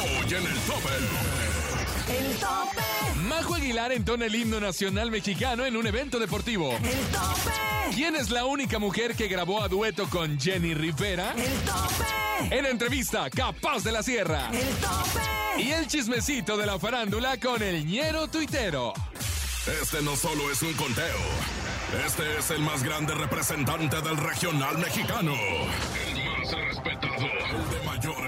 Hoy en el tope. El tope. Majo Aguilar entona el himno nacional mexicano en un evento deportivo. El tope. ¿Quién es la única mujer que grabó a dueto con Jenny Rivera? El tope. En entrevista, Capaz de la Sierra. El tope. Y el chismecito de la farándula con el ñero tuitero. Este no solo es un conteo. Este es el más grande representante del regional mexicano. El más respetado. El de mayor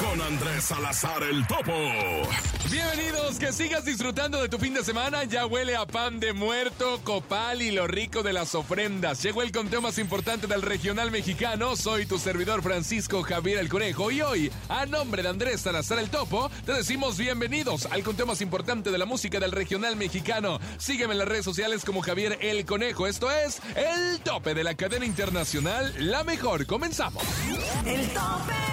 Con Andrés Salazar el Topo. Bienvenidos, que sigas disfrutando de tu fin de semana. Ya huele a pan de muerto, copal y lo rico de las ofrendas. Llegó el conteo más importante del regional mexicano. Soy tu servidor Francisco Javier el Conejo y hoy, a nombre de Andrés Salazar el Topo, te decimos bienvenidos al conteo más importante de la música del regional mexicano. Sígueme en las redes sociales como Javier el Conejo. Esto es el tope de la cadena internacional La Mejor. Comenzamos. El tope.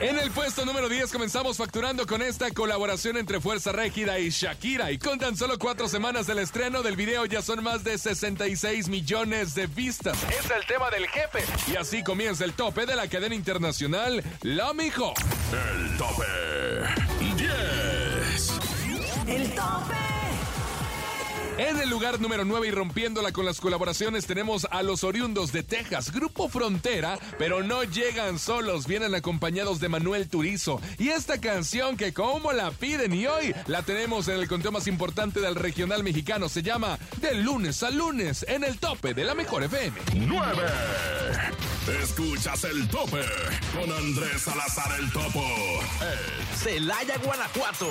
En el puesto número 10 comenzamos facturando con esta colaboración entre Fuerza Régida y Shakira y con tan solo cuatro semanas del estreno del video ya son más de 66 millones de vistas. Es el tema del jefe y así comienza el tope de la cadena internacional La Mejor. El tope 10. El tope. En el lugar número 9 y rompiéndola con las colaboraciones tenemos a los oriundos de Texas, Grupo Frontera, pero no llegan solos, vienen acompañados de Manuel Turizo. Y esta canción que como la piden y hoy la tenemos en el conteo más importante del regional mexicano, se llama De lunes a lunes en el tope de la mejor FM. 9. Escuchas el tope con Andrés Salazar el Topo. Celaya, Guanajuato.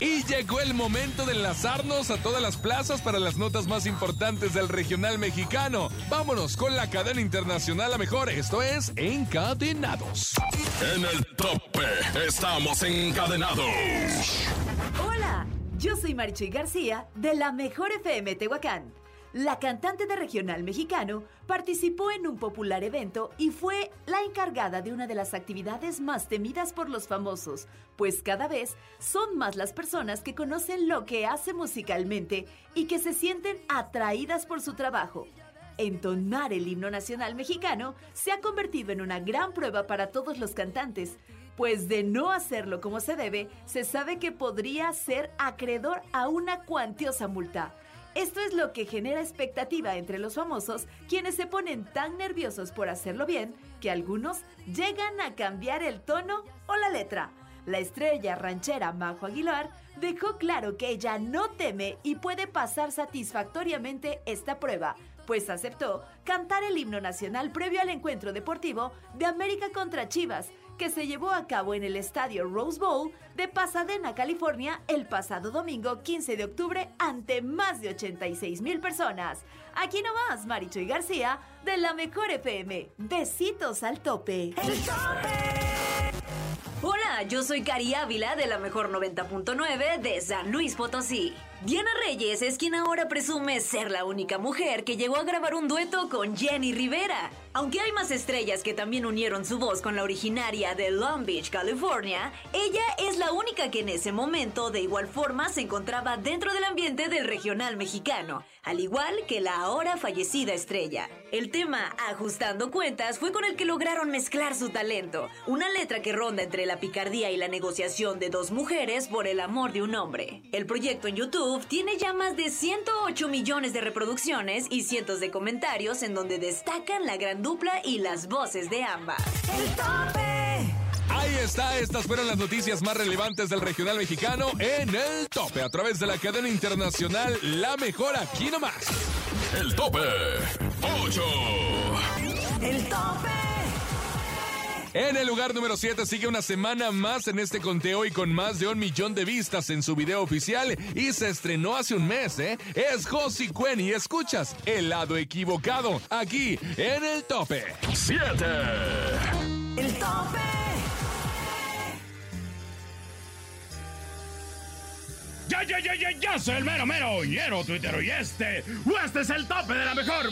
Y llegó el momento de enlazarnos a todas las plazas para las notas más importantes del regional mexicano. Vámonos con la cadena internacional a mejor, esto es Encadenados. En el tope estamos encadenados. Hola, yo soy Marichuy García de la Mejor FM Tehuacán. La cantante de regional mexicano participó en un popular evento y fue la encargada de una de las actividades más temidas por los famosos, pues cada vez son más las personas que conocen lo que hace musicalmente y que se sienten atraídas por su trabajo. Entonar el himno nacional mexicano se ha convertido en una gran prueba para todos los cantantes, pues de no hacerlo como se debe, se sabe que podría ser acreedor a una cuantiosa multa. Esto es lo que genera expectativa entre los famosos, quienes se ponen tan nerviosos por hacerlo bien que algunos llegan a cambiar el tono o la letra. La estrella ranchera Majo Aguilar dejó claro que ella no teme y puede pasar satisfactoriamente esta prueba, pues aceptó cantar el himno nacional previo al encuentro deportivo de América contra Chivas, que se llevó a cabo en el estadio Rose Bowl de Pasadena, California, el pasado domingo 15 de octubre ante más de 86 mil personas. Aquí nomás, Marichoy García, de la Mejor FM. Besitos al tope. El tope. Yo soy Cari Ávila de la Mejor 90.9 de San Luis Potosí. Diana Reyes es quien ahora presume ser la única mujer que llegó a grabar un dueto con Jenny Rivera. Aunque hay más estrellas que también unieron su voz con la originaria de Long Beach, California, ella es la única que en ese momento de igual forma se encontraba dentro del ambiente del regional mexicano, al igual que la ahora fallecida estrella. El tema Ajustando Cuentas fue con el que lograron mezclar su talento, una letra que ronda entre la picardía y la negociación de dos mujeres por el amor de un hombre. El proyecto en YouTube tiene ya más de 108 millones de reproducciones y cientos de comentarios en donde destacan la gran dupla y las voces de ambas. El tope. Está, estas fueron las noticias más relevantes del regional mexicano en el tope a través de la cadena internacional La Mejor aquí nomás. El tope 8. El tope. En el lugar número 7 sigue una semana más en este conteo y con más de un millón de vistas en su video oficial y se estrenó hace un mes, ¿eh? Es Josie Cuen y escuchas El lado equivocado aquí en el tope 7. El tope. Ya, ya, ya, ya soy el mero, mero, ñero, tuitero, y este, este es el tope de la mejor.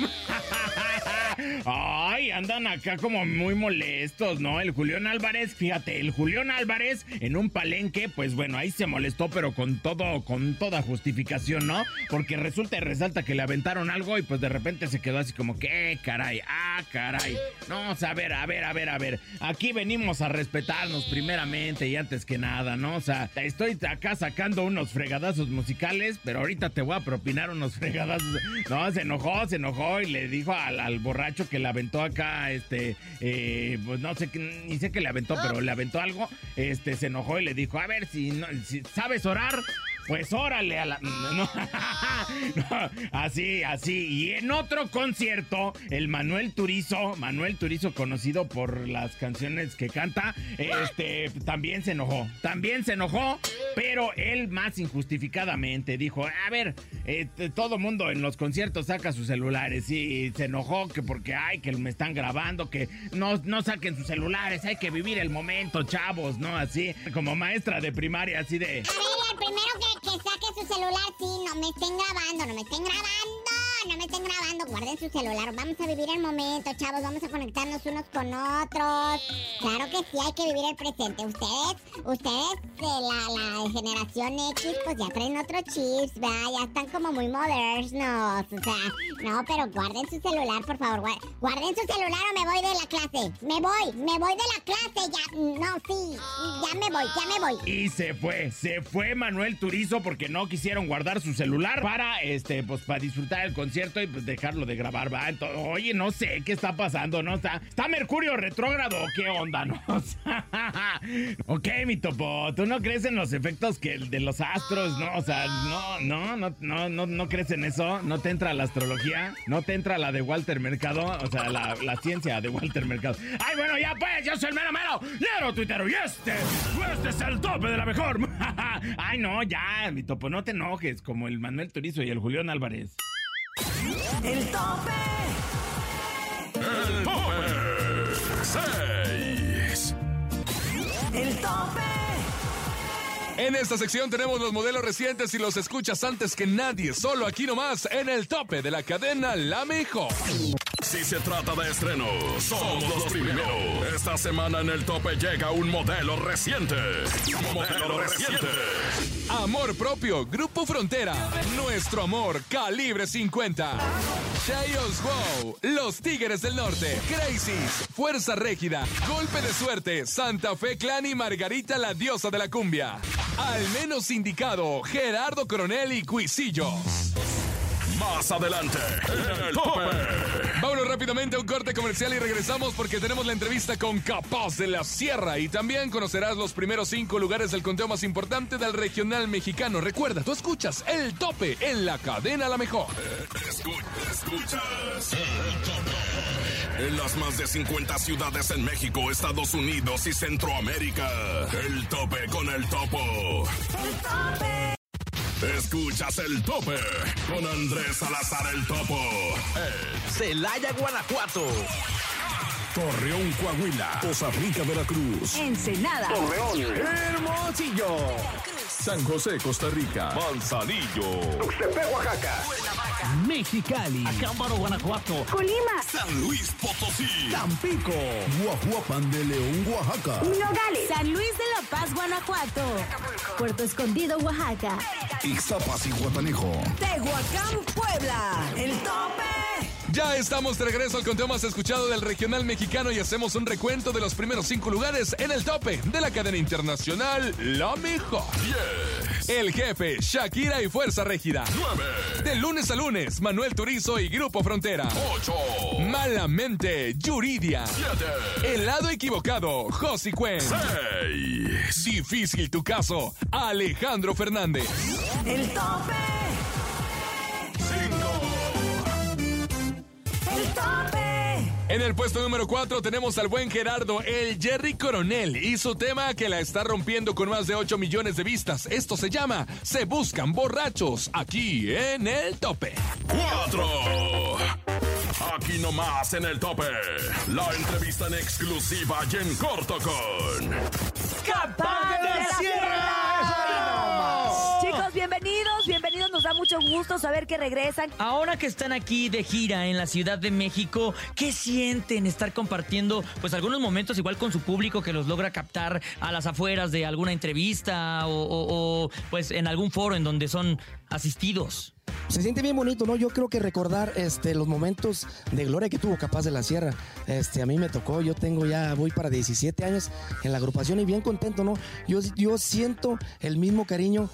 Ay, andan acá como muy molestos, ¿no? El Julián Álvarez, fíjate, el Julián Álvarez en un palenque, pues bueno, ahí se molestó, pero con todo, con toda justificación, ¿no? Porque resulta y resalta que le aventaron algo y pues de repente se quedó así como que, caray, ah, caray. No, o sea, a ver, a ver, a ver, a ver. Aquí venimos a respetarnos primeramente y antes que nada, ¿no? O sea, estoy acá sacando unos fregadazos musicales, pero ahorita te voy a propinar unos fregadazos. No, se enojó, se enojó y le dijo al, borracho que le aventó acá, este, eh, pues no sé, ni sé que le aventó, pero le aventó algo, este, se enojó y le dijo, a ver, si, no, si sabes orar, pues órale a la... Así, así. Y en otro concierto, el Manuel Turizo, Manuel Turizo conocido por las canciones que canta, este, también se enojó. También se enojó, pero él más injustificadamente dijo, a ver, este, todo mundo en los conciertos saca sus celulares y se enojó que porque, ay, que me están grabando, que no, no saquen sus celulares, hay que vivir el momento, chavos, ¿no? Así, como maestra de primaria, así de... Primero que, que saque su celular, sí, no me estén grabando, no me estén grabando, no me estén grabando, guarden su celular, vamos a vivir el momento, chavos, vamos a conectarnos unos con otros. Claro que sí, hay que vivir el presente. Ustedes, ustedes de la, la generación X, pues ya traen otros chips, ¿verdad? Ya están como muy modernos, o sea, no, pero guarden su celular, por favor, guar- guarden su celular o me voy de la clase. Me voy, me voy de la clase, ya, no, sí, ya me voy, ya me voy. Y se fue, se fue Manuel Turizo porque no quisieron guardar su celular para, este, pues para disfrutar el concierto y pues dejarlo de grabar, va. Ento- oye, no sé qué está pasando, ¿no? ¿Está, está Mercurio retrógrado qué onda, no? O sea, ok, mi topo, ¿tú no crees en los efectos que de los astros, no? O sea, no, no, no, no, no, no crees en eso, no te entra la astrología, no te entra la de Walter Mercado, o sea, la, ciencia de Walter Mercado. Ay, bueno, ya pues, yo soy el mero mero, Nero Twittero y este, este es el tope de la mejor. Ay, no, ya, mi topo, no te enojes, como el Manuel Turizo y el Julián Álvarez. El tope. El tope 6. El tope. En esta sección tenemos los modelos recientes y los escuchas antes que nadie, solo aquí nomás en el tope de la cadena La Mejor. Si se trata de estrenos, somos los primeros. Esta semana en el tope llega un modelo reciente. Modelo reciente. Amor propio, Grupo Frontera, Nuestro Amor, Calibre 50. Chayos Wow, Los Tigres del Norte, Crazies, Fuerza Régida, Golpe de Suerte, Santa Fe Clan y Margarita la Diosa de la Cumbia. Al menos indicado, Gerardo Coronel y Cuisillos. Más adelante, en el tope. Vámonos rápidamente a un corte comercial y regresamos porque tenemos la entrevista con Capaz de la Sierra y también conocerás los primeros cinco lugares del conteo más importante del regional mexicano. Recuerda, tú escuchas el tope en la cadena La Mejor. Escu- escuchas el tope. En las más de 50 ciudades en México, Estados Unidos y Centroamérica. El tope con el topo. Escuchas el tope con Andrés Salazar el topo. En Celaya, Guanajuato. Torreón, Coahuila. Costa Rica, Veracruz. Ensenada. Hermosillo. San José, Costa Rica. Manzanillo. Mexicali. Acámbaro, Guanajuato. Colima. San Luis Potosí. Tampico. Guajuapan de León, Oaxaca. Nogales. San Luis Paz, Guanajuato. Puerto Escondido, Oaxaca. Ixtapas y Guatanejo. Tehuacán, Puebla. El tope. Ya estamos de regreso al conteo más escuchado del regional mexicano y hacemos un recuento de los primeros cinco lugares en el tope de la cadena internacional La Mejor. 10. El Jefe, Shakira y Fuerza Régida. 9, De lunes a lunes, Manuel Turizo y Grupo Frontera. 8, Malamente, Yuridia. 7, El lado equivocado, Josie Cuen. 6, Difícil tu caso, Alejandro Fernández. El tope. En el puesto número 4 tenemos al buen Gerardo, el Jerry Coronel, y su tema que la está rompiendo con más de 8 millones de vistas. Esto se llama Se Buscan Borrachos, aquí en el tope. 4. Aquí nomás en el tope. La entrevista en exclusiva y en corto con. Capaz de la Sierra. Mucho gusto saber que regresan. Ahora que están aquí de gira en la Ciudad de México, ¿qué sienten estar compartiendo pues algunos momentos igual con su público que los logra captar a las afueras de alguna entrevista o, pues en algún foro en donde son asistidos? Se siente bien bonito, ¿no? Yo creo que recordar este, los momentos de gloria que tuvo Capaz de la Sierra. Este, a mí me tocó, yo tengo ya, voy para 17 años en la agrupación y bien contento, ¿no? Yo, yo siento el mismo cariño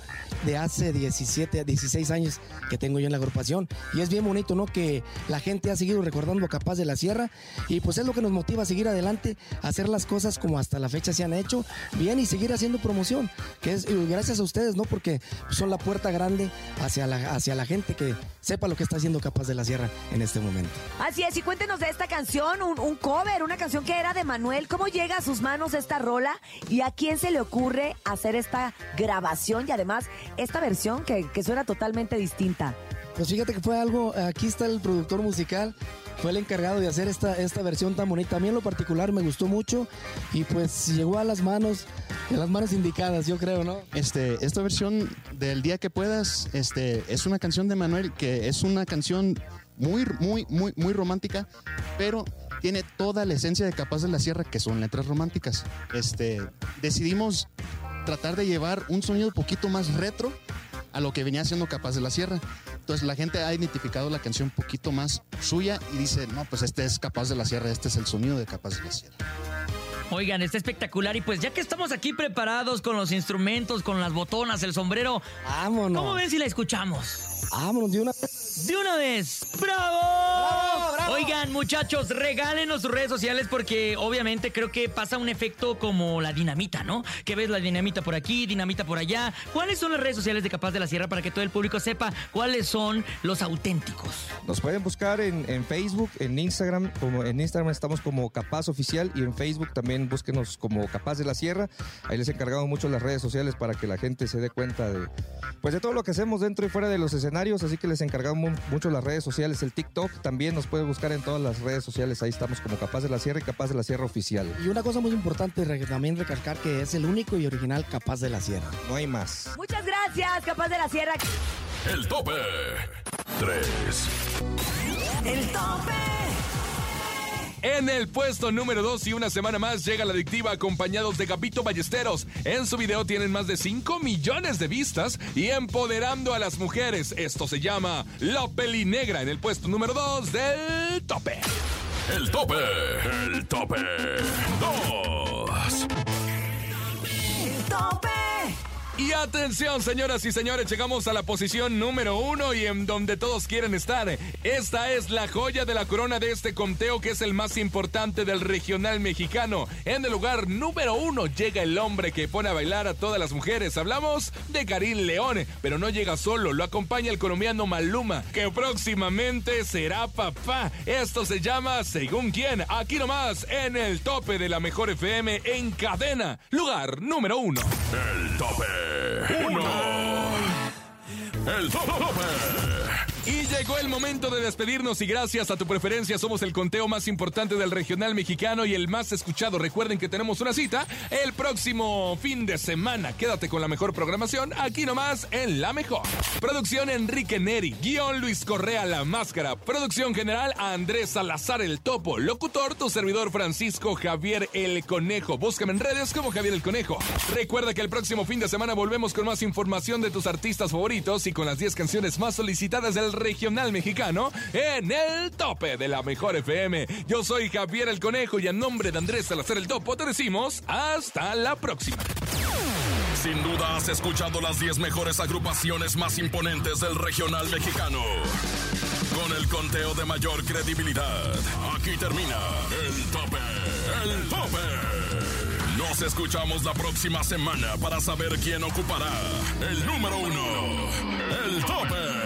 de hace 17 a 16 años que tengo yo en la agrupación. Y es bien bonito, ¿no? Que la gente ha seguido recordando Capaz de la Sierra y pues es lo que nos motiva a seguir adelante, a hacer las cosas como hasta la fecha se han hecho bien y seguir haciendo promoción, que es y gracias a ustedes, ¿no? Porque son la puerta grande hacia la, hacia la gente que sepa lo que está haciendo Capaz de la Sierra en este momento. Así es, y cuéntenos de esta canción, un, un cover, una canción que era de Manuel. ¿Cómo llega a sus manos esta rola? ¿Y a quién se le ocurre hacer esta grabación y además esta versión que, que suena totalmente distinta? Pues fíjate que fue algo, aquí está el productor musical, fue el encargado de hacer esta, esta versión tan bonita. A mí en lo particular me gustó mucho y pues llegó a las manos, a las manos indicadas, yo creo, ¿no? Este, esta versión del día que puedas, este, es una canción de Manuel que es una canción muy, muy, muy, muy romántica, pero tiene toda la esencia de Capaz de la Sierra, que son letras románticas. Este, decidimos tratar de llevar un sonido un poquito más retro a lo que venía siendo Capaz de la Sierra. Entonces la gente ha identificado la canción un poquito más suya y dice, no, pues este es Capaz de la Sierra, este es el sonido de Capaz de la Sierra. Oigan, está espectacular y pues ya que estamos aquí preparados con los instrumentos, con las botonas, el sombrero, Vámonos. ¿cómo ven si la escuchamos? Vámonos de una De una vez. ¡Bravo! Oigan, muchachos, regálenos sus redes sociales porque obviamente creo que pasa un efecto como la dinamita, ¿no? Que ves la dinamita por aquí, dinamita por allá. ¿Cuáles son las redes sociales de Capaz de la Sierra para que todo el público sepa cuáles son los auténticos? Nos pueden buscar en, en Facebook, en Instagram, como en Instagram estamos como Capaz Oficial y en Facebook también búsquenos como Capaz de la Sierra. Ahí les encargamos mucho las redes sociales para que la gente se dé cuenta de pues de todo lo que hacemos dentro y fuera de los escenarios, así que les encargamos mucho las redes sociales, el TikTok también nos pueden buscar en todas las redes sociales, ahí estamos como Capaz de la Sierra y Capaz de la Sierra Oficial. Y una cosa muy importante también recalcar que es el único y original Capaz de la Sierra. No hay más. Muchas gracias, Capaz de la Sierra. El tope. 3. El tope. En el puesto número 2 y una semana más llega la adictiva acompañados de Gabito Ballesteros. En su video tienen más de 5 millones de vistas y empoderando a las mujeres. Esto se llama La Peli Negra en el puesto número 2 del tope. El tope. El tope. 2. El tope. Y atención, señoras y señores, llegamos a la posición número uno y en donde todos quieren estar. Esta es la joya de la corona de este conteo que es el más importante del regional mexicano. En el lugar número uno llega el hombre que pone a bailar a todas las mujeres. Hablamos de Karim León, pero no llega solo, lo acompaña el colombiano Maluma, que próximamente será papá. Esto se llama Según quién, aquí nomás en el tope de la mejor FM en cadena. Lugar número uno. El tope. 1. El tope. Y llegó el momento de despedirnos y gracias a tu preferencia somos el conteo más importante del regional mexicano y el más escuchado. Recuerden que tenemos una cita el próximo fin de semana. Quédate con la mejor programación aquí nomás en La Mejor. Producción Enrique Neri, guion Luis Correa La Máscara, producción general Andrés Salazar El Topo, locutor tu servidor Francisco Javier El Conejo. Búscame en redes como Javier El Conejo. Recuerda que el próximo fin de semana volvemos con más información de tus artistas favoritos y con las 10 canciones más solicitadas del regional mexicano en el tope de la mejor FM. Yo soy Javier el Conejo y a nombre de Andrés Salazar el Topo te decimos hasta la próxima. Sin duda has escuchado las 10 mejores agrupaciones más imponentes del regional mexicano. Con el conteo de mayor credibilidad, aquí termina el tope, el tope. Nos escuchamos la próxima semana para saber quién ocupará el número uno, el tope,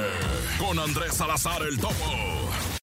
con Andrés Salazar el Topo.